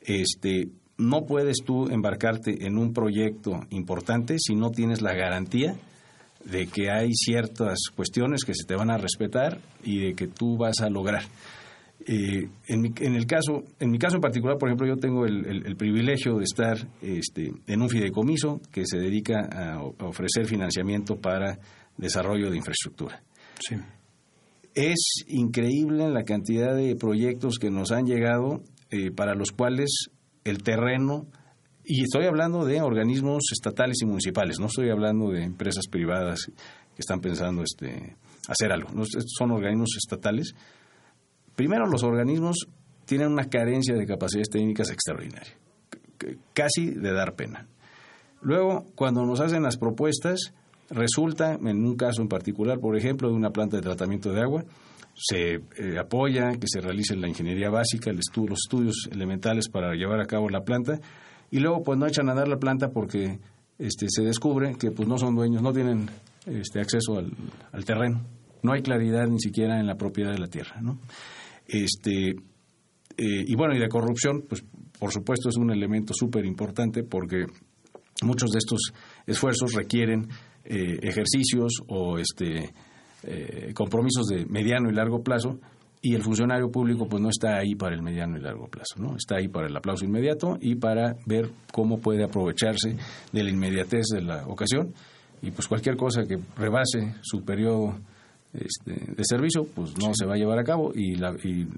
Este, no puedes tú embarcarte en un proyecto importante si no tienes la garantía de que hay ciertas cuestiones que se te van a respetar y de que tú vas a lograr. Eh, en, mi, en, el caso, en mi caso en particular, por ejemplo, yo tengo el, privilegio de estar este, en un fideicomiso que se dedica a, ofrecer financiamiento para desarrollo de infraestructura. Es increíble la cantidad de proyectos que nos han llegado eh, para los cuales el terreno y estoy hablando de organismos estatales y municipales, no estoy hablando de empresas privadas que están pensando este, hacer algo. son organismos estatales. Primero, los organismos tienen una carencia de capacidades técnicas extraordinaria, casi de dar pena. Luego, cuando nos hacen las propuestas, resulta, en un caso en particular, por ejemplo, de una planta de tratamiento de agua, se eh, apoya que se realice la ingeniería básica, los estudios elementales para llevar a cabo la planta, y luego pues no echan a dar la planta porque este, se descubre que pues no son dueños, no tienen este, acceso al, terreno, no hay claridad ni siquiera en la propiedad de la tierra, ¿no? Este, eh, y bueno, y la corrupción, pues por supuesto es un elemento súper importante porque muchos de estos esfuerzos requieren eh, ejercicios o este, eh, compromisos de mediano y largo plazo y el funcionario público pues no está ahí para el mediano y largo plazo, ¿no? Está ahí para el aplauso inmediato y para ver cómo puede aprovecharse de la inmediatez de la ocasión y pues cualquier cosa que rebase su periodo este, de servicio, pues no se va a llevar a cabo y,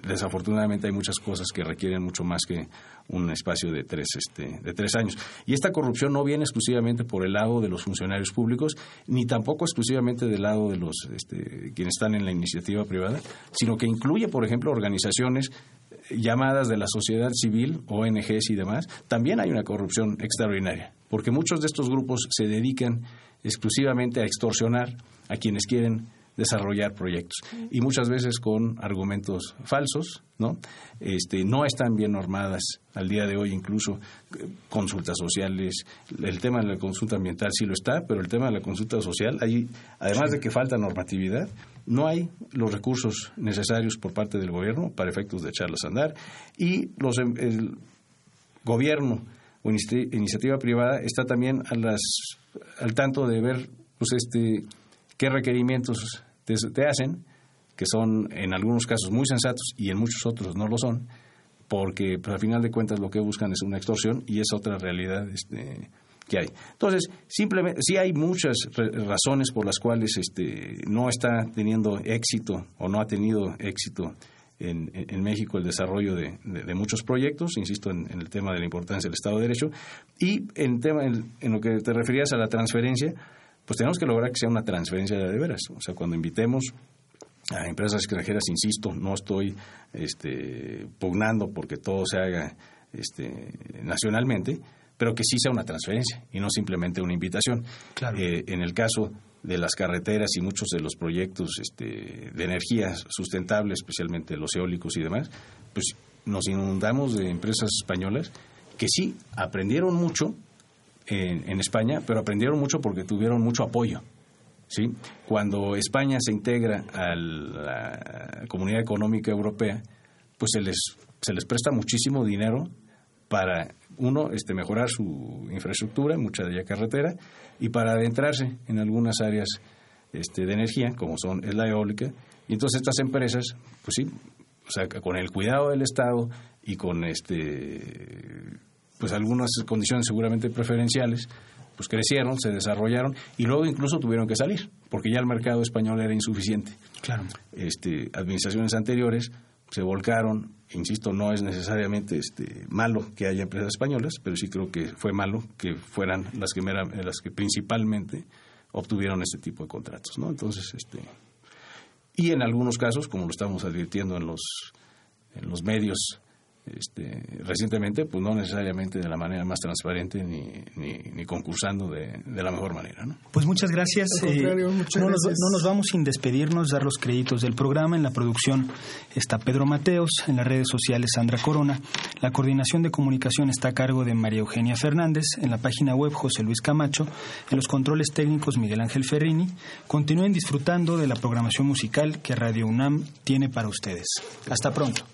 desafortunadamente hay muchas cosas que requieren mucho más que un espacio de tres, este, de tres años. Y esta corrupción no viene exclusivamente por el lado de los funcionarios públicos, ni tampoco exclusivamente del lado de los este, quienes están en la iniciativa privada, sino que incluye, por ejemplo, organizaciones llamadas de la sociedad civil, ONGs y demás, también hay una corrupción extraordinaria, porque muchos de estos grupos se dedican exclusivamente a extorsionar a quienes quieren desarrollar proyectos. Y muchas veces con argumentos falsos, ¿no? Este, no están bien normadas al día de hoy incluso eh, consultas sociales, el tema de la consulta ambiental sí lo está, pero el tema de la consulta social, ahí, además de que falta normatividad, no hay los recursos necesarios por parte del gobierno para efectos de echarlas a andar. Y los, em, el gobierno o iniciativa privada está también a las, al tanto de ver pues este qué requerimientos te, hacen, que son en algunos casos muy sensatos y en muchos otros no lo son, porque pues, al final de cuentas lo que buscan es una extorsión y es otra realidad este, que hay. Entonces, simplemente, sí hay muchas razones por las cuales este, no está teniendo éxito o no ha tenido éxito en, México el desarrollo de, muchos proyectos, insisto en, el tema de la importancia del Estado de Derecho, y en, tema, en lo que te referías a la transferencia, pues tenemos que lograr que sea una transferencia de veras. O sea, cuando invitemos a empresas extranjeras, insisto, no estoy este, pugnando porque todo se haga este, nacionalmente, pero que sí sea una transferencia y no simplemente una invitación. Eh, en el caso de las carreteras y muchos de los proyectos este, de energía sustentable, especialmente los eólicos y demás, pues nos inundamos de empresas españolas que sí aprendieron mucho en, España, pero aprendieron mucho porque tuvieron mucho apoyo. ¿sí? Cuando España se integra a la Comunidad Económica Europea, pues se les, se les presta muchísimo dinero para, uno, este, mejorar su infraestructura, mucha de ella carretera, y para adentrarse en algunas áreas este, de energía, como son es la eólica. Y entonces estas empresas, pues sí, o sea, con el cuidado del Estado y con este pues algunas condiciones seguramente preferenciales, pues crecieron, se desarrollaron y luego incluso tuvieron que salir, porque ya el mercado español era insuficiente. Claro. Este, administraciones anteriores se volcaron, insisto, no es necesariamente este, malo que haya empresas españolas, pero sí creo que fue malo que fueran las que, las que principalmente obtuvieron este tipo de contratos, ¿no? Entonces, este y en algunos casos, como lo estamos advirtiendo en los en los medios este, recientemente, pues no necesariamente de la manera más transparente ni, ni, concursando de, la mejor manera. ¿no? Pues muchas gracias. Eh, no, Nos, vamos sin despedirnos, dar los créditos del programa. En la producción está Pedro Mateos, en las redes sociales Sandra Corona. La coordinación de comunicación está a cargo de María Eugenia Fernández, en la página web José Luis Camacho, en los controles técnicos Miguel Ángel Ferrini. Continúen disfrutando de la programación musical que Radio UNAM tiene para ustedes. Hasta pronto.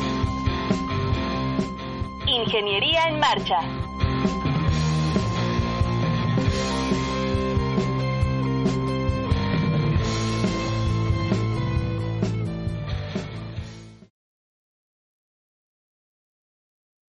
Ingeniería en Marcha.